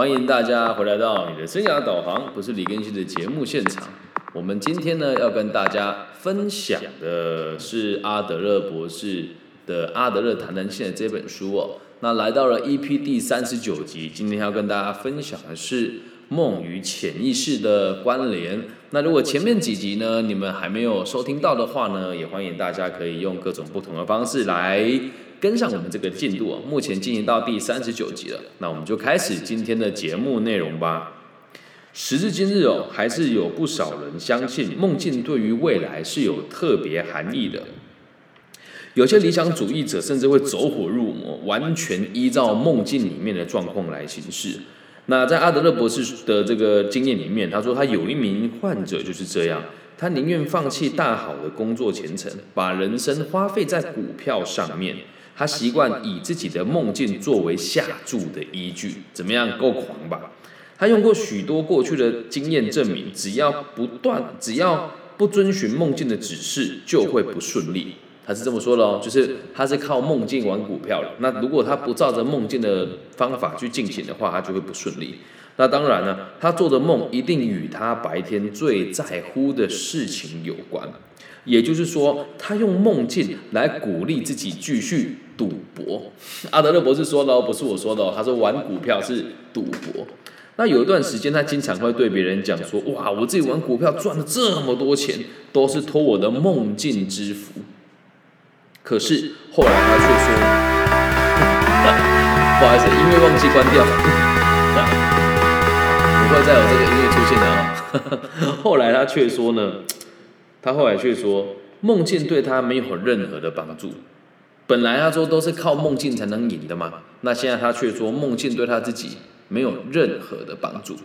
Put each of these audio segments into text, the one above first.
欢迎大家回来到你的生涯导航，不是李根熙的节目现场。我们今天呢要跟大家分享的是阿德勒博士的《阿德勒谈谈性》的这本书哦。那来到了 EP 第三十九集，今天要跟大家分享的是梦与潜意识的关联。那如果前面几集呢你们还没有收听到的话呢，也欢迎大家可以用各种不同的方式来跟上我们这个进度啊。目前进行到第三十九集了，那我们就开始今天的节目内容吧。时至今日哦，还是有不少人相信梦境对于未来是有特别含义的。有些理想主义者甚至会走火入魔，完全依照梦境里面的状况来行事。那在阿德勒博士的这个经验里面，他说他有一名患者就是这样，他宁愿放弃大好的工作前程，把人生花费在股票上面。他习惯以自己的梦境作为下注的依据，怎么样？够狂吧？他用过许多过去的经验证明，只要不断，只要不遵循梦境的指示，就会不顺利。他是这么说的哦，就是他是靠梦境玩股票的。那如果他不照着梦境的方法去进行的话，他就会不顺利。那当然呢，他做的梦一定与他白天最在乎的事情有关。也就是说，他用梦境来鼓励自己继续赌博。阿德勒博士说的哦，不是我说的哦，他说玩股票是赌博。那有一段时间，他经常会对别人讲说：“哇，我自己玩股票赚了这么多钱，都是托我的梦境之福。”可是后来他却说：“ 不好意思，音乐忘记关掉，会再有这个音乐出现了啊。”后来他却说呢，他后来却说，梦境对他没有任何的帮助。本来他说都是靠梦境才能赢的嘛，那现在他却说梦境对他自己没有任何的帮助。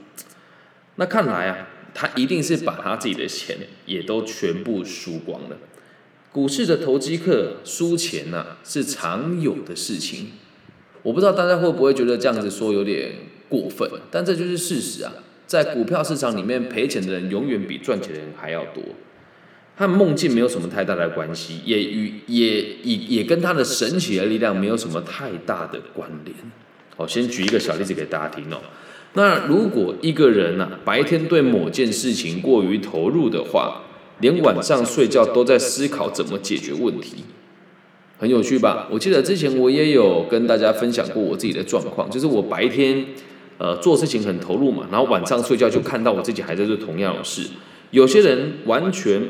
那看来啊，他一定是把他自己的钱也都全部输光了。股市的投机客输钱呐，是常有的事情。我不知道大家会不会觉得这样子说有点过分，但这就是事实啊。在股票市场里面，赔钱的人永远比赚钱的人还要多。和梦境没有什么太大的关系，也与也也也跟他的神奇的力量没有什么太大的关联。好，先举一个小例子给大家听哦。那如果一个人呐，白天对某件事情过于投入的话，连晚上睡觉都在思考怎么解决问题，很有趣吧？我记得之前我也有跟大家分享过我自己的状况，就是我白天呃做事情很投入嘛，然后晚上睡觉就看到我自己还在做同样的事。有些人完全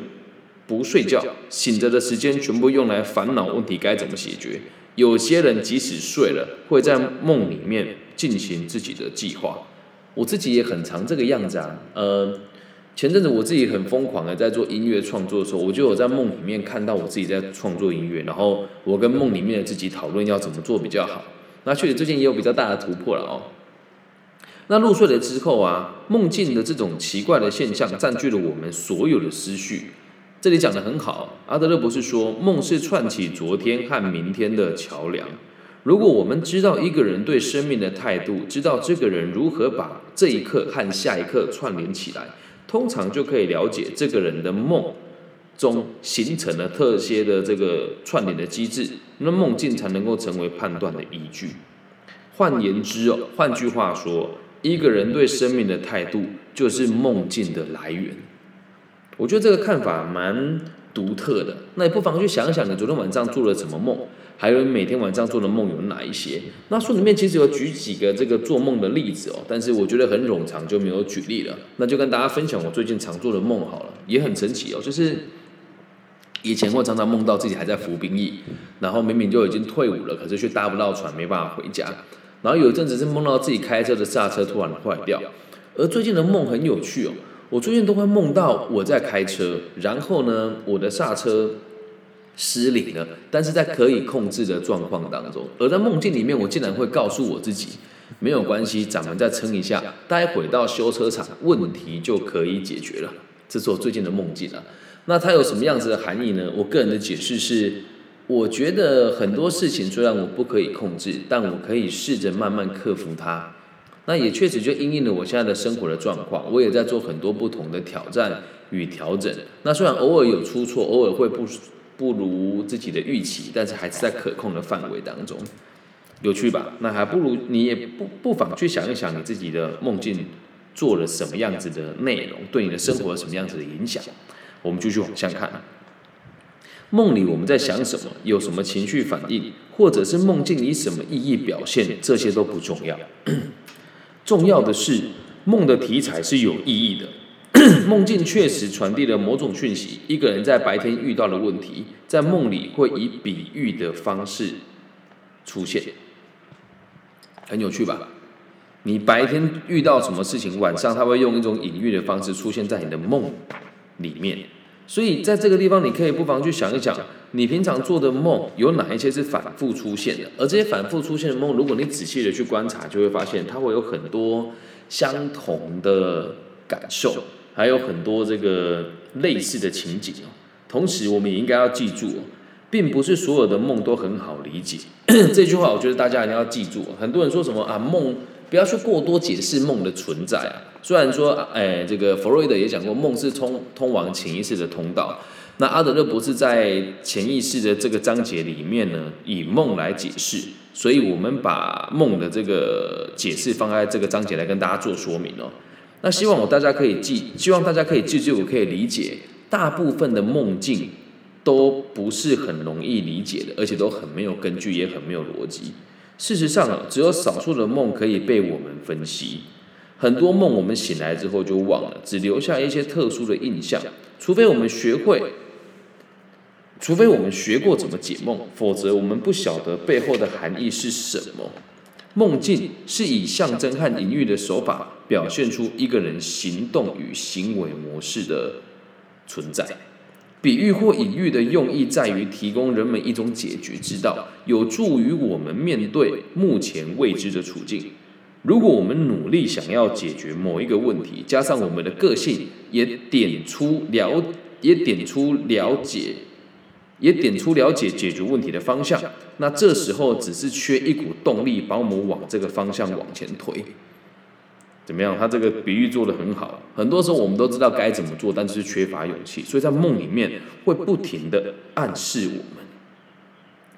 不睡觉，醒着的时间全部用来烦恼问题该怎么解决；有些人即使睡了，会在梦里面进行自己的计划。我自己也很常这个样子啊，呃。前阵子我自己很疯狂的在做音乐创作的时候，我就有在梦里面看到我自己在创作音乐，然后我跟梦里面的自己讨论要怎么做比较好。那确实最近也有比较大的突破了哦。那入睡了之后啊，梦境的这种奇怪的现象占据了我们所有的思绪。这里讲的很好，阿德勒博士说，梦是串起昨天和明天的桥梁。如果我们知道一个人对生命的态度，知道这个人如何把这一刻和下一刻串联起来。通常就可以了解这个人的梦中形成了特些的这个串联的机制，那梦境才能够成为判断的依据。换言之哦，换句话说，一个人对生命的态度就是梦境的来源。我觉得这个看法蛮独特的。那你不妨去想想，你昨天晚上做了什么梦？还有你每天晚上做的梦有哪一些？那书里面其实有举几个这个做梦的例子哦，但是我觉得很冗长，就没有举例了。那就跟大家分享我最近常做的梦好了，也很神奇哦。就是以前我常常梦到自己还在服兵役，然后明明就已经退伍了，可是却搭不到船，没办法回家。然后有一阵子是梦到自己开车的刹车突然坏掉。而最近的梦很有趣哦，我最近都会梦到我在开车，然后呢，我的刹车。失灵了，但是在可以控制的状况当中，而在梦境里面，我竟然会告诉我自己，没有关系，咱们再撑一下，待会到修车厂，问题就可以解决了。这是我最近的梦境啊。那它有什么样子的含义呢？我个人的解释是，我觉得很多事情虽然我不可以控制，但我可以试着慢慢克服它。那也确实就因应了我现在的生活的状况，我也在做很多不同的挑战与调整。那虽然偶尔有出错，偶尔会不。不如自己的预期，但是还是在可控的范围当中。有趣吧？那还不如你也不不妨去想一想你自己的梦境做了什么样子的内容，对你的生活什么样子的影响。我们继续往下看。梦里我们在想什么，有什么情绪反应，或者是梦境以什么意义表现，这些都不重要。重要的是梦的题材是有意义的。梦境确实传递了某种讯息。一个人在白天遇到的问题，在梦里会以比喻的方式出现，很有趣吧？你白天遇到什么事情，晚上他会用一种隐喻的方式出现在你的梦里面。所以在这个地方，你可以不妨去想一想，你平常做的梦有哪一些是反复出现的？而这些反复出现的梦，如果你仔细的去观察，就会发现它会有很多相同的感受，还有很多这个类似的情景哦。同时，我们也应该要记住，并不是所有的梦都很好理解。这句话，我觉得大家一定要记住。很多人说什么啊梦。不要去过多解释梦的存在啊！虽然说，哎，这个弗洛伊德也讲过，梦是通通往潜意识的通道。那阿德勒博士在潜意识的这个章节里面呢，以梦来解释，所以我们把梦的这个解释放在这个章节来跟大家做说明哦。那希望我大家可以记，希望大家可以记住，我可以理解，大部分的梦境都不是很容易理解的，而且都很没有根据，也很没有逻辑。事实上，只有少数的梦可以被我们分析，很多梦我们醒来之后就忘了，只留下一些特殊的印象。除非我们学会，除非我们学过怎么解梦，否则我们不晓得背后的含义是什么。梦境是以象征和隐喻的手法，表现出一个人行动与行为模式的存在。比喻或隐喻的用意在于提供人们一种解决之道，有助于我们面对目前未知的处境。如果我们努力想要解决某一个问题，加上我们的个性也点出了，也点出了解，也点出了解解决问题的方向，那这时候只是缺一股动力，把我们往这个方向往前推。怎么样？他这个比喻做的很好。很多时候我们都知道该怎么做，但是缺乏勇气，所以在梦里面会不停的暗示我们。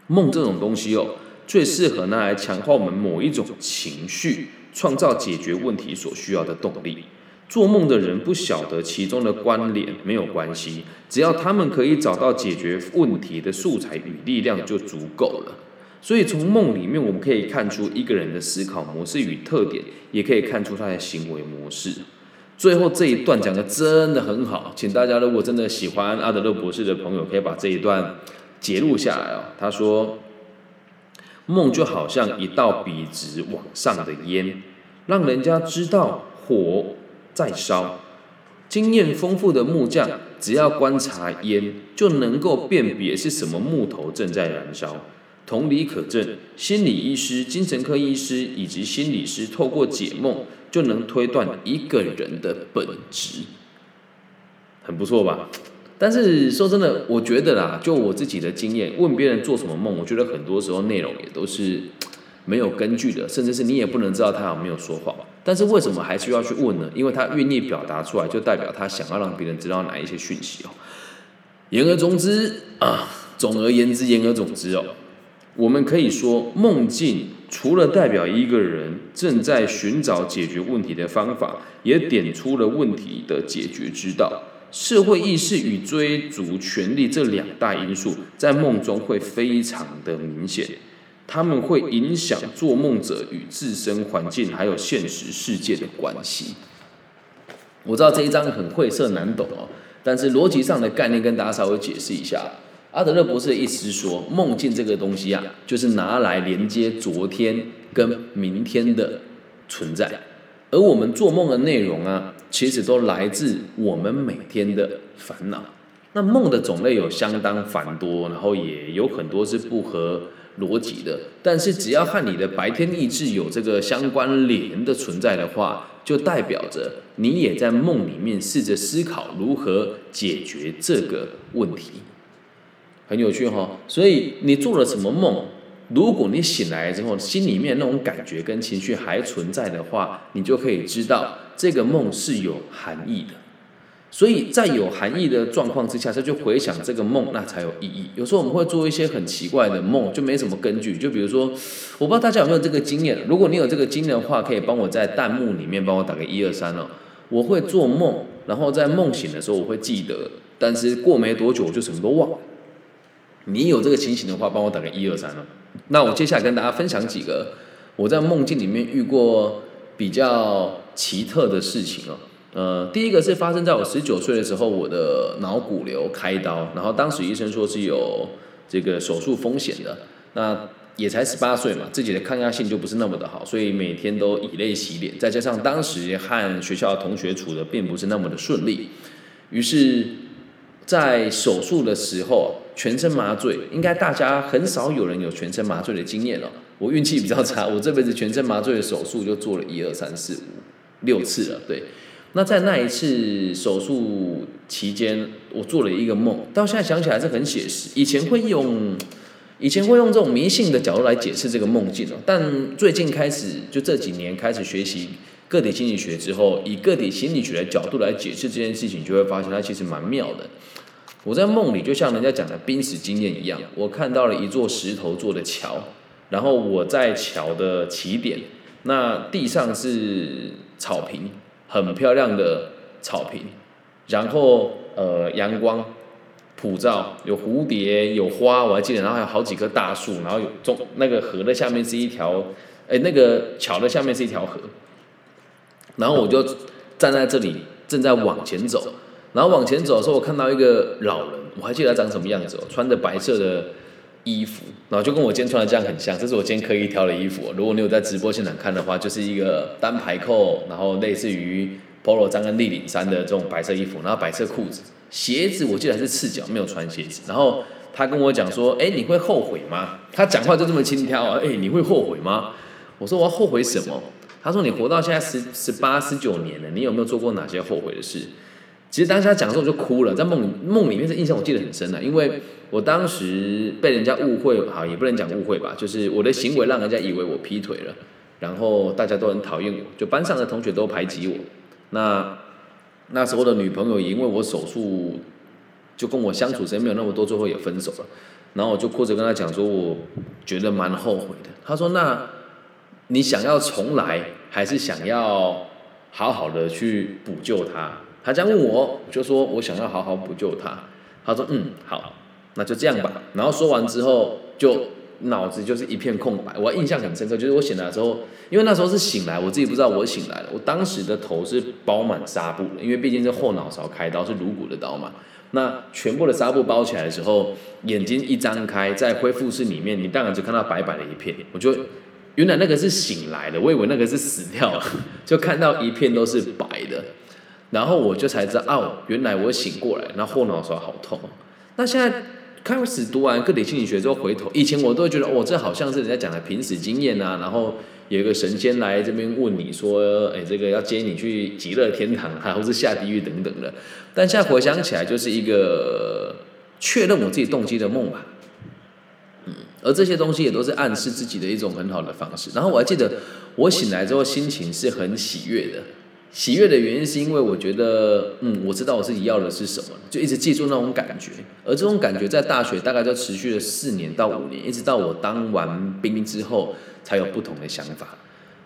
梦这种东西哦，最适合拿来强化我们某一种情绪，创造解决问题所需要的动力。做梦的人不晓得其中的关联，没有关系，只要他们可以找到解决问题的素材与力量，就足够了。所以从梦里面，我们可以看出一个人的思考模式与特点，也可以看出他的行为模式。最后这一段讲的真的很好，请大家如果真的喜欢阿德勒博士的朋友，可以把这一段截录下来哦。他说：“梦就好像一道笔直往上的烟，让人家知道火在烧。经验丰富的木匠，只要观察烟，就能够辨别是什么木头正在燃烧。”同理可证，心理医师、精神科医师以及心理师透过解梦就能推断一个人的本质，很不错吧？但是说真的，我觉得啦，就我自己的经验，问别人做什么梦，我觉得很多时候内容也都是没有根据的，甚至是你也不能知道他有没有说谎。但是为什么还需要去问呢？因为他愿意表达出来，就代表他想要让别人知道哪一些讯息哦。言而总之啊，总而言之，言而总之哦。我们可以说，梦境除了代表一个人正在寻找解决问题的方法，也点出了问题的解决之道。社会意识与追逐权力这两大因素，在梦中会非常的明显，他们会影响做梦者与自身环境还有现实世界的关系。我知道这一章很晦涩难懂哦，但是逻辑上的概念跟大家稍微解释一下。阿德勒博士的意思是说，梦境这个东西啊，就是拿来连接昨天跟明天的存在，而我们做梦的内容啊，其实都来自我们每天的烦恼。那梦的种类有相当繁多，然后也有很多是不合逻辑的。但是只要和你的白天意志有这个相关联的存在的话，就代表着你也在梦里面试着思考如何解决这个问题。很有趣哈，所以你做了什么梦？如果你醒来之后，心里面那种感觉跟情绪还存在的话，你就可以知道这个梦是有含义的。所以在有含义的状况之下，再去回想这个梦，那才有意义。有时候我们会做一些很奇怪的梦，就没什么根据。就比如说，我不知道大家有没有这个经验，如果你有这个经验的话，可以帮我在弹幕里面帮我打个一二三哦。我会做梦，然后在梦醒的时候我会记得，但是过没多久我就什么都忘了。你有这个情形的话，帮我打个一二三哦。那我接下来跟大家分享几个我在梦境里面遇过比较奇特的事情哦。呃，第一个是发生在我十九岁的时候，我的脑骨瘤开刀，然后当时医生说是有这个手术风险的，那也才十八岁嘛，自己的抗压性就不是那么的好，所以每天都以泪洗脸，再加上当时和学校同学处的并不是那么的顺利，于是，在手术的时候。全身麻醉，应该大家很少有人有全身麻醉的经验了。我运气比较差，我这辈子全身麻醉的手术就做了一二三四五六次了。对，那在那一次手术期间，我做了一个梦，到现在想起来是很写实。以前会用，以前会用这种迷信的角度来解释这个梦境哦，但最近开始就这几年开始学习个体心理学之后，以个体心理学的角度来解释这件事情，就会发现它其实蛮妙的。我在梦里就像人家讲的濒死经验一样，我看到了一座石头做的桥，然后我在桥的起点，那地上是草坪，很漂亮的草坪，然后呃阳光普照，有蝴蝶有花，我还记得，然后还有好几棵大树，然后有中那个河的下面是一条，哎那个桥的下面是一条河，然后我就站在这里正在往前走。然后往前走的时候，我看到一个老人，我还记得他长什么样子哦，穿着白色的衣服，然后就跟我今天穿的这样很像。这是我今天刻意挑的衣服。如果你有在直播现场看的话，就是一个单排扣，然后类似于 polo 衫跟立领衫的这种白色衣服，然后白色裤子，鞋子我记得还是赤脚，没有穿鞋子。然后他跟我讲说：“哎，你会后悔吗？”他讲话就这么轻佻啊，哎，你会后悔吗？我说我要后悔什么？他说你活到现在十十八十九年了，你有没有做过哪些后悔的事？其实当时他讲的时候我就哭了，在梦梦里面的印象我记得很深的，因为我当时被人家误会，好也不能讲误会吧，就是我的行为让人家以为我劈腿了，然后大家都很讨厌我，就班上的同学都排挤我。那那时候的女朋友也因为我手术就跟我相处时间没有那么多，最后也分手了。然后我就哭着跟他讲说，我觉得蛮后悔的。他说：“那你想要重来，还是想要好好的去补救他？”他这样问我，我就说我想要好好补救他。他说嗯好，那就这样吧。然后说完之后，就脑子就是一片空白。我印象很深刻，就是我醒来的时候，因为那时候是醒来，我自己不知道我醒来了。我当时的头是包满纱布的，因为毕竟是后脑勺开刀，是颅骨的刀嘛。那全部的纱布包起来的时候，眼睛一张开，在恢复室里面，你当然就看到白白的一片。我就原来那个是醒来的，我以为那个是死掉了，就看到一片都是白的。然后我就才知道，哦，原来我醒过来，那后脑勺好痛。那现在开始读完个体心理学之后，回头以前我都觉得，哦，这好像是人家讲的濒死经验啊。然后有一个神仙来这边问你说，哎，这个要接你去极乐天堂，还或是下地狱等等的。但现在回想起来，就是一个确认我自己动机的梦吧。嗯，而这些东西也都是暗示自己的一种很好的方式。然后我还记得，我醒来之后心情是很喜悦的。喜悦的原因是因为我觉得，嗯，我知道我自己要的是什么，就一直记住那种感觉。而这种感觉在大学大概就持续了四年到五年，一直到我当完兵之后才有不同的想法。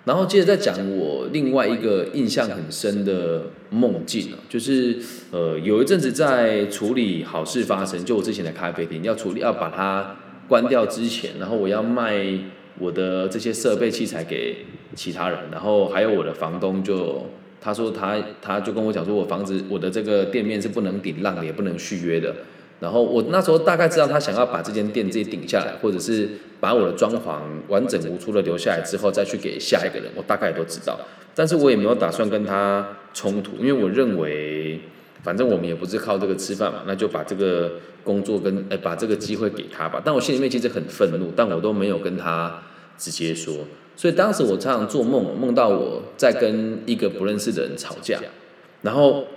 然后接着再讲我另外一个印象很深的梦境就是呃有一阵子在处理好事发生，就我之前的咖啡厅要处理要把它关掉之前，然后我要卖我的这些设备器材给其他人，然后还有我的房东就。他说他他就跟我讲说，我房子我的这个店面是不能顶浪的，也不能续约的。然后我那时候大概知道他想要把这间店自己顶下来，或者是把我的装潢完整无缺的留下来之后再去给下一个人，我大概也都知道。但是我也没有打算跟他冲突，因为我认为反正我们也不是靠这个吃饭嘛，那就把这个工作跟哎把这个机会给他吧。但我心里面其实很愤怒，但我都没有跟他直接说。所以当时我常常做梦，梦到我在跟一个不认识的人吵架，然后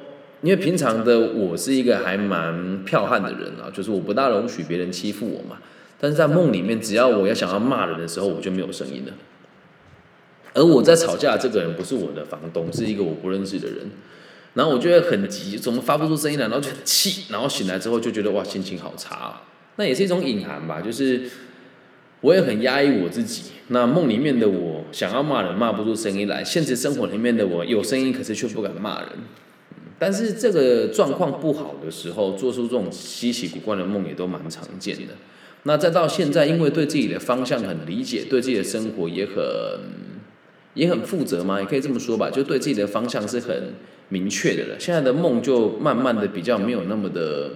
因为平常的我是一个还蛮剽悍的人啊，就是我不大容许别人欺负我嘛。但是在梦里面，只要我要想要骂人的时候，我就没有声音了。而我在吵架这个人不是我的房东，是一个我不认识的人。然后我就会很急，怎么发不出声音来，然后就很气，然后醒来之后就觉得哇，心情好差。那也是一种隐含吧，就是我也很压抑我自己。那梦里面的我想要骂人骂不出声音来，现实生活里面的我有声音，可是却不敢骂人。但是这个状况不好的时候，做出这种稀奇古怪的梦也都蛮常见的。那再到现在，因为对自己的方向很理解，对自己的生活也很也很负责嘛，也可以这么说吧，就对自己的方向是很明确的了。现在的梦就慢慢的比较没有那么的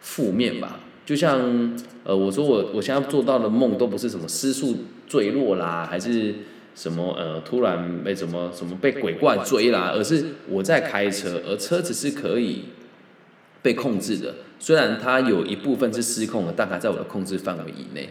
负面吧。就像呃，我说我我现在做到的梦都不是什么失速坠落啦，还是什么呃突然被什么什么被鬼怪追啦，而是我在开车，而车子是可以被控制的。虽然它有一部分是失控的，但还在我的控制范围以内，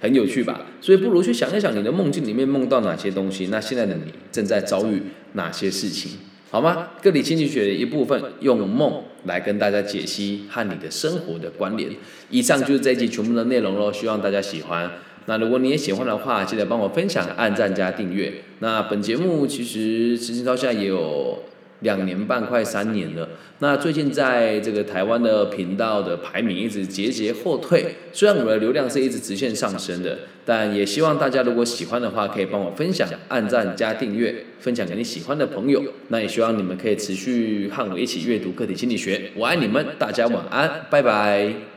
很有趣吧？所以不如去想一想你的梦境里面梦到哪些东西，那现在的你正在遭遇哪些事情，好吗？个体心理学的一部分，用梦来跟大家解析和你的生活的关联。以上就是这一集全部的内容喽，希望大家喜欢。那如果你也喜欢的话，记得帮我分享、按赞加订阅。那本节目其实实行到现在也有。两年半快三年了，那最近在这个台湾的频道的排名一直节节后退，虽然我的流量是一直直线上升的，但也希望大家如果喜欢的话，可以帮我分享、按赞加订阅，分享给你喜欢的朋友。那也希望你们可以持续和我一起阅读个体心理学，我爱你们，大家晚安，拜拜。